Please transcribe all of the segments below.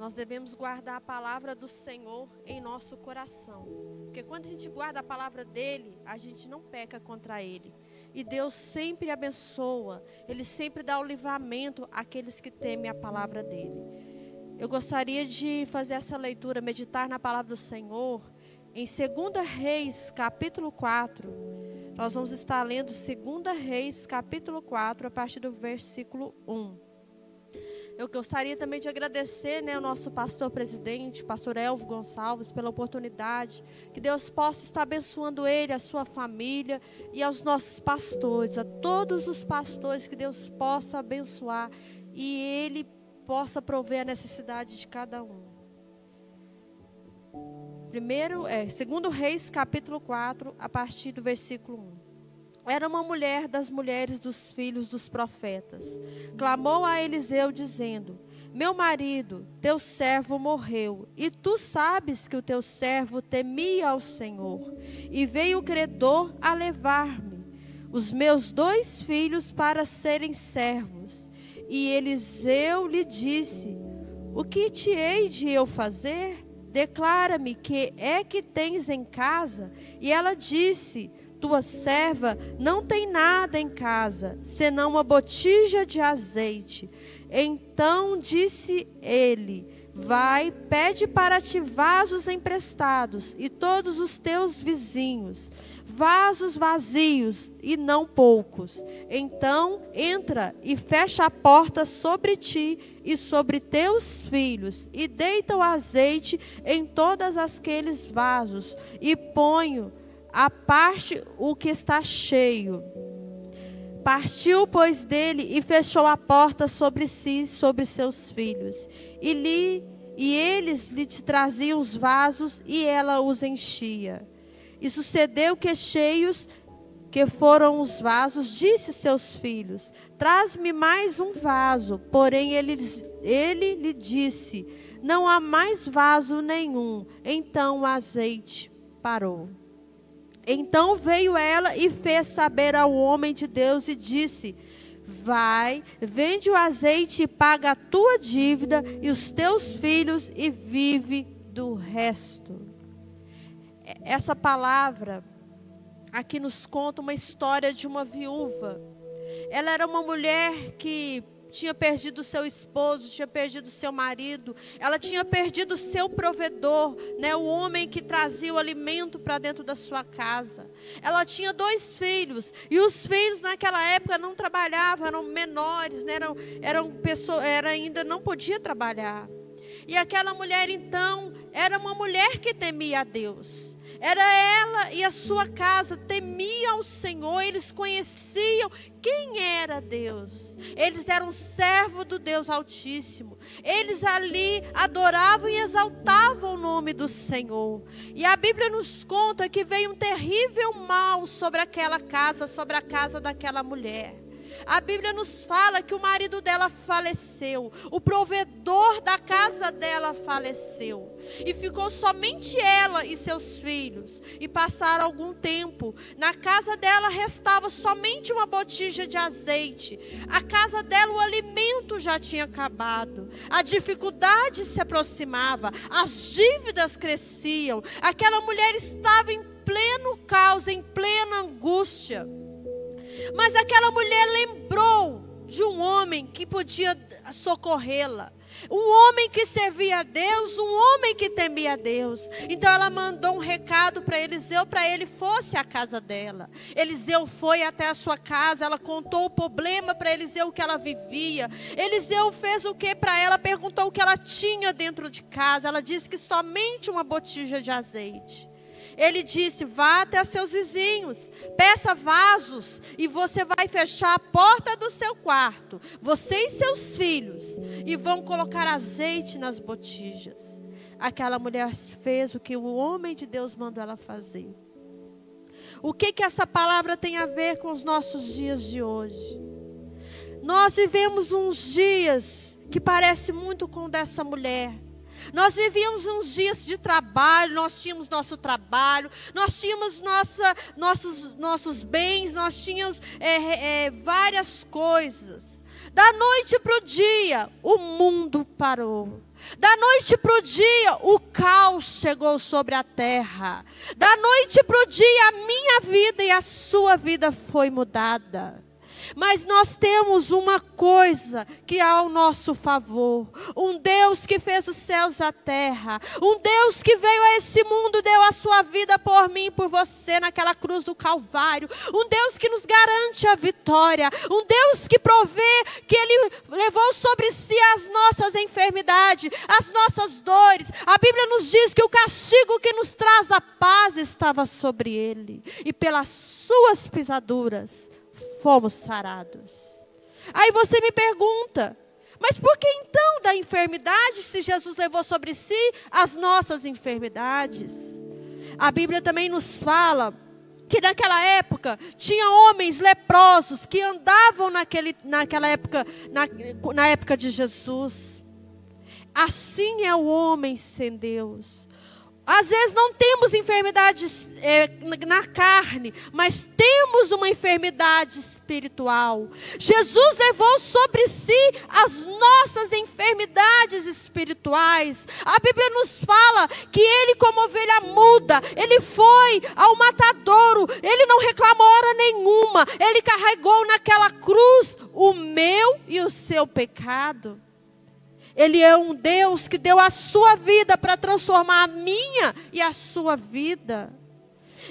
nós devemos guardar a palavra do Senhor em nosso coração. Porque quando a gente guarda a palavra dele, a gente não peca contra ele. E Deus sempre abençoa, Ele sempre dá o livramento àqueles que temem a palavra dele. Eu gostaria de fazer essa leitura, meditar na palavra do Senhor, em 2 Reis, capítulo 4. Nós vamos estar lendo 2 Reis, capítulo 4, a partir do versículo 1. Eu gostaria também de agradecer né, o nosso pastor presidente, pastor Elvo Gonçalves, pela oportunidade. Que Deus possa estar abençoando ele, a sua família e aos nossos pastores, a todos os pastores, que Deus possa abençoar e ele possa prover a necessidade de cada um. Primeiro, é, segundo Reis, capítulo 4, a partir do versículo 1 era uma mulher das mulheres dos filhos dos profetas. Clamou a Eliseu, dizendo: Meu marido, teu servo morreu, e tu sabes que o teu servo temia ao Senhor. E veio o credor a levar-me, os meus dois filhos, para serem servos. E Eliseu lhe disse: O que te hei de eu fazer? Declara-me que é que tens em casa. E ela disse: tua serva não tem nada em casa, senão uma botija de azeite. Então disse ele: Vai, pede para ti vasos emprestados, e todos os teus vizinhos, vasos vazios e não poucos. Então entra e fecha a porta sobre ti e sobre teus filhos, e deita o azeite em todas aqueles vasos, e ponho a parte o que está cheio. Partiu, pois, dele e fechou a porta sobre si sobre seus filhos. E, lhe, e eles lhe traziam os vasos e ela os enchia. E sucedeu que cheios que foram os vasos, disse seus filhos: Traz-me mais um vaso. Porém, ele, ele lhe disse: Não há mais vaso nenhum. Então o azeite parou. Então veio ela e fez saber ao homem de Deus e disse: Vai, vende o azeite e paga a tua dívida e os teus filhos e vive do resto. Essa palavra aqui nos conta uma história de uma viúva. Ela era uma mulher que tinha perdido seu esposo, tinha perdido seu marido, ela tinha perdido seu provedor, né, o homem que trazia o alimento para dentro da sua casa. Ela tinha dois filhos, e os filhos naquela época não trabalhavam, eram menores, né, eram, eram pessoas, era, ainda não podia trabalhar. E aquela mulher então era uma mulher que temia a Deus. Era ela e a sua casa temiam o Senhor, eles conheciam quem era Deus. Eles eram servo do Deus Altíssimo. Eles ali adoravam e exaltavam o nome do Senhor. E a Bíblia nos conta que veio um terrível mal sobre aquela casa, sobre a casa daquela mulher. A Bíblia nos fala que o marido dela faleceu, o provedor da casa dela faleceu, e ficou somente ela e seus filhos. E passaram algum tempo, na casa dela restava somente uma botija de azeite. A casa dela, o alimento já tinha acabado, a dificuldade se aproximava, as dívidas cresciam. Aquela mulher estava em pleno caos, em plena angústia. Mas aquela mulher lembrou de um homem que podia socorrê-la. Um homem que servia a Deus, um homem que temia a Deus. Então ela mandou um recado para Eliseu para ele fosse à casa dela. Eliseu foi até a sua casa, ela contou o problema para Eliseu que ela vivia. Eliseu fez o que para ela? Perguntou o que ela tinha dentro de casa. Ela disse que somente uma botija de azeite. Ele disse: vá até seus vizinhos, peça vasos, e você vai fechar a porta do seu quarto, você e seus filhos, e vão colocar azeite nas botijas. Aquela mulher fez o que o homem de Deus mandou ela fazer. O que que essa palavra tem a ver com os nossos dias de hoje? Nós vivemos uns dias que parece muito com o dessa mulher nós vivíamos uns dias de trabalho, nós tínhamos nosso trabalho, nós tínhamos nossa, nossos, nossos bens, nós tínhamos é, é, várias coisas. Da noite para o dia, o mundo parou. Da noite para o dia, o caos chegou sobre a terra. Da noite para o dia, a minha vida e a sua vida foi mudada. Mas nós temos uma coisa que é ao nosso favor: um Deus que fez os céus e a terra, um Deus que veio a esse mundo, deu a sua vida por mim e por você naquela cruz do Calvário, um Deus que nos garante a vitória, um Deus que provê que Ele levou sobre si as nossas enfermidades, as nossas dores. A Bíblia nos diz que o castigo que nos traz a paz estava sobre Ele, e pelas suas pisaduras fomos sarados. Aí você me pergunta, mas por que então da enfermidade, se Jesus levou sobre si as nossas enfermidades? A Bíblia também nos fala que naquela época tinha homens leprosos que andavam naquele, naquela época, na, na época de Jesus. Assim é o homem sem Deus. Às vezes não temos enfermidades é, na carne, mas temos uma enfermidade espiritual. Jesus levou sobre si as nossas enfermidades espirituais. A Bíblia nos fala que ele, como ovelha muda, ele foi ao matadouro, ele não reclamou hora nenhuma, ele carregou naquela cruz o meu e o seu pecado. Ele é um Deus que deu a sua vida para transformar a minha e a sua vida.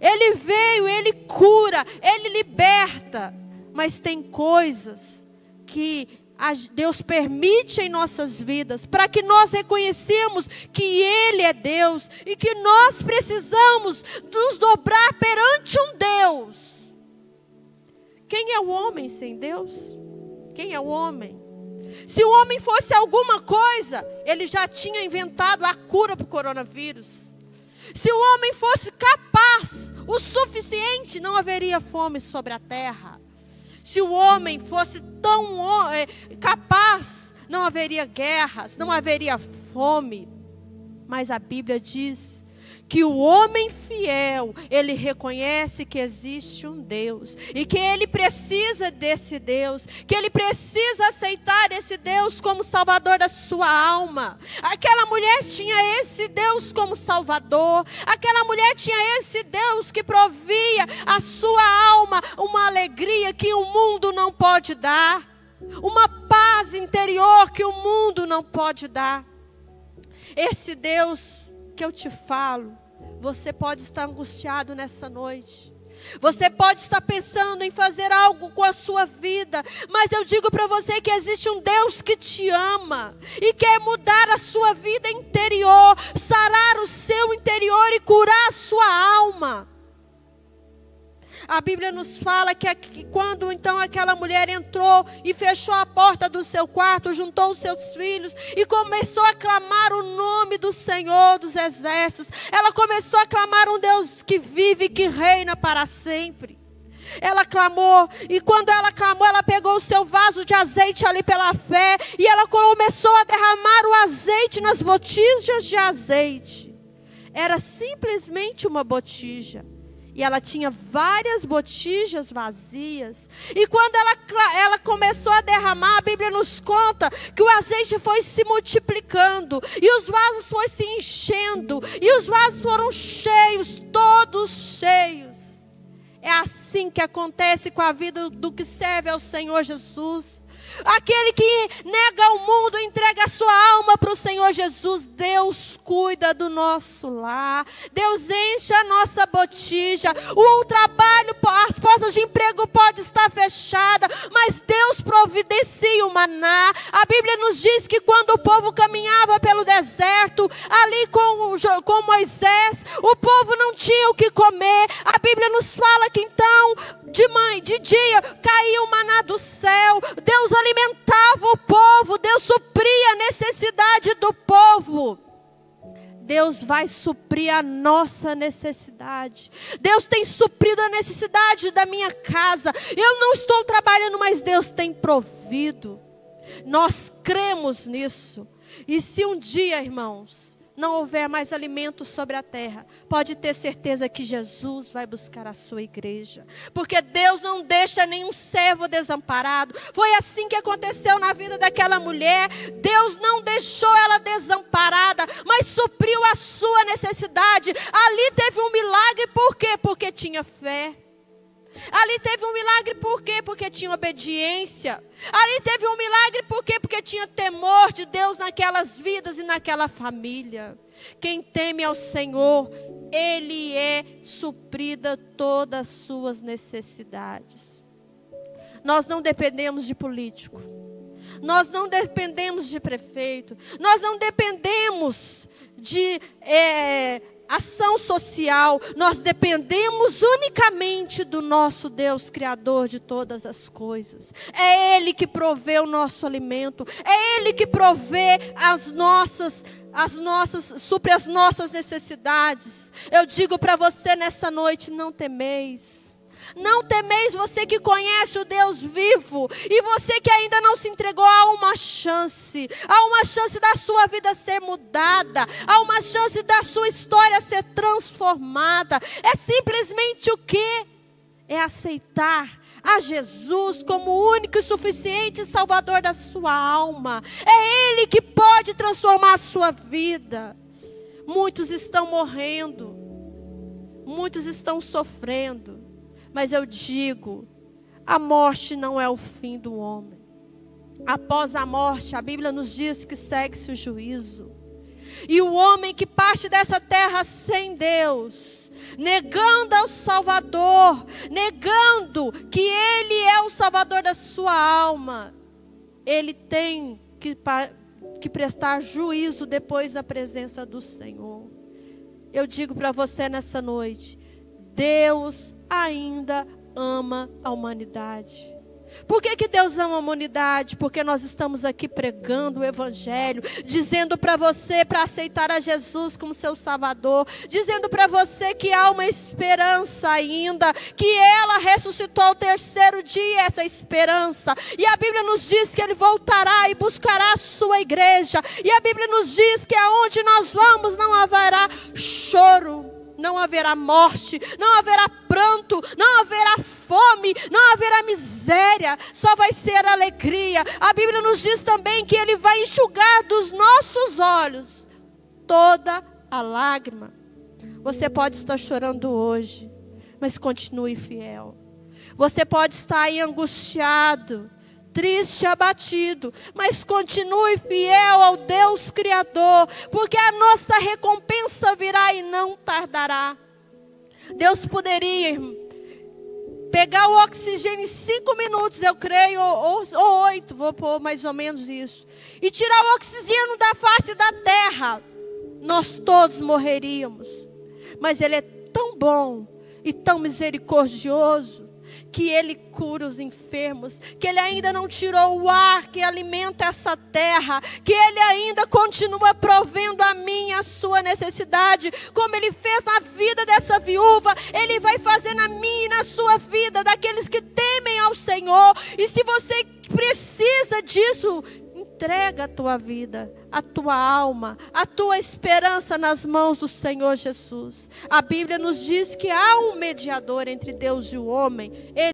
Ele veio, ele cura, ele liberta. Mas tem coisas que Deus permite em nossas vidas para que nós reconhecemos que Ele é Deus e que nós precisamos nos dobrar perante um Deus. Quem é o homem sem Deus? Quem é o homem? Se o homem fosse alguma coisa, ele já tinha inventado a cura para o coronavírus. Se o homem fosse capaz o suficiente, não haveria fome sobre a terra. Se o homem fosse tão é, capaz, não haveria guerras, não haveria fome. Mas a Bíblia diz que o homem fiel, ele reconhece que existe um Deus e que ele precisa desse Deus, que ele precisa aceitar esse Deus como salvador da sua alma. Aquela mulher tinha esse Deus como salvador, aquela mulher tinha esse Deus que provia a sua alma uma alegria que o mundo não pode dar, uma paz interior que o mundo não pode dar. Esse Deus que eu te falo, você pode estar angustiado nessa noite. Você pode estar pensando em fazer algo com a sua vida, mas eu digo para você que existe um Deus que te ama e quer mudar a sua vida interior, sarar o seu interior e curar a sua alma. A Bíblia nos fala que, que, quando então aquela mulher entrou e fechou a porta do seu quarto, juntou os seus filhos e começou a clamar o nome do Senhor dos exércitos, ela começou a clamar um Deus que vive e que reina para sempre. Ela clamou, e quando ela clamou, ela pegou o seu vaso de azeite ali pela fé, e ela começou a derramar o azeite nas botijas de azeite. Era simplesmente uma botija e ela tinha várias botijas vazias. E quando ela, ela começou a derramar, a Bíblia nos conta que o azeite foi se multiplicando, e os vasos foram se enchendo, e os vasos foram cheios, todos cheios. É assim que acontece com a vida do que serve ao Senhor Jesus. Aquele que nega o mundo, entrega a sua alma para o Senhor Jesus. Deus cuida do nosso lar. Deus enche a nossa botija. O trabalho, as portas de emprego podem estar fechadas, mas Deus providencia o maná. A Bíblia nos diz que quando o povo caminhava pelo deserto, ali com, com Moisés, o povo não tinha o que comer. A Bíblia nos fala que então, de mãe, de dia, caía o maná do céu. Deus alimentava o povo, Deus supria a necessidade do povo. Deus vai suprir a nossa necessidade. Deus tem suprido a necessidade da minha casa. Eu não estou trabalhando, mas Deus tem provido. Nós cremos nisso. E se um dia, irmãos, não houver mais alimento sobre a terra, pode ter certeza que Jesus vai buscar a sua igreja. Porque Deus não deixa nenhum servo desamparado. Foi assim que aconteceu na vida daquela mulher. Deus não deixou ela desamparada, mas supriu a sua necessidade. Ali teve um milagre, por quê? Porque tinha fé. Ali teve um milagre por quê? Porque tinha obediência. Ali teve um milagre por quê? Porque tinha temor de Deus naquelas vidas e naquela família. Quem teme ao Senhor, Ele é suprida todas as suas necessidades. Nós não dependemos de político. Nós não dependemos de prefeito. Nós não dependemos de é, ação social, nós dependemos unicamente do nosso Deus, Criador de todas as coisas. É Ele que provê o nosso alimento, é Ele que provê as nossas, as nossas, supre as nossas necessidades. Eu digo para você nessa noite: não temeis. Não temeis você que conhece o Deus vivo e você que ainda não se entregou a uma chance, a uma chance da sua vida ser mudada, a uma chance da sua história ser transformada. É simplesmente o que? É aceitar a Jesus como único e suficiente Salvador da sua alma. É Ele que pode transformar a sua vida. Muitos estão morrendo, muitos estão sofrendo, mas eu digo: a morte não é o fim do homem. Após a morte, a Bíblia nos diz que segue-se o juízo. E o homem que parte dessa terra sem Deus, negando ao Salvador, negando que Ele é o Salvador da sua alma, ele tem que, que prestar juízo depois da presença do Senhor. Eu digo para você nessa noite: Deus ainda ama a humanidade. Por que, que Deus ama a humanidade? Porque nós estamos aqui pregando o Evangelho, dizendo para você para aceitar a Jesus como seu Salvador, dizendo para você que há uma esperança ainda, que ela ressuscitou ao terceiro dia, essa esperança. E a Bíblia nos diz que Ele voltará e buscará a sua igreja. E a Bíblia nos diz que aonde nós vamos não haverá choro não haverá morte, não haverá pranto, não haverá fome, não haverá miséria, só vai ser alegria. A Bíblia nos diz também que Ele vai enxugar dos nossos olhos toda a lágrima. Você pode estar chorando hoje, mas continue fiel. Você pode estar aí angustiado, triste, abatido, mas continue fiel ao Deus Criador, porque a nossa recompensa virá e não tardará. Deus poderia pegar o oxigênio em cinco minutos, eu creio, ou, ou oito, vou pôr mais ou menos isso, e tirar o oxigênio da face da terra, nós todos morreríamos. Mas Ele é tão bom e tão misericordioso que Ele cura os enfermos, que Ele ainda não tirou o ar que alimenta essa terra, que Ele ainda continua provendo a mim a sua necessidade, como Ele fez na vida dessa viúva, Ele vai fazer na minha e na sua vida, daqueles que temem ao Senhor. E se você precisa disso, entrega a tua vida, a tua alma, a tua esperança nas mãos do Senhor Jesus. A Bíblia nos diz que há um mediador entre Deus e o homem. Ele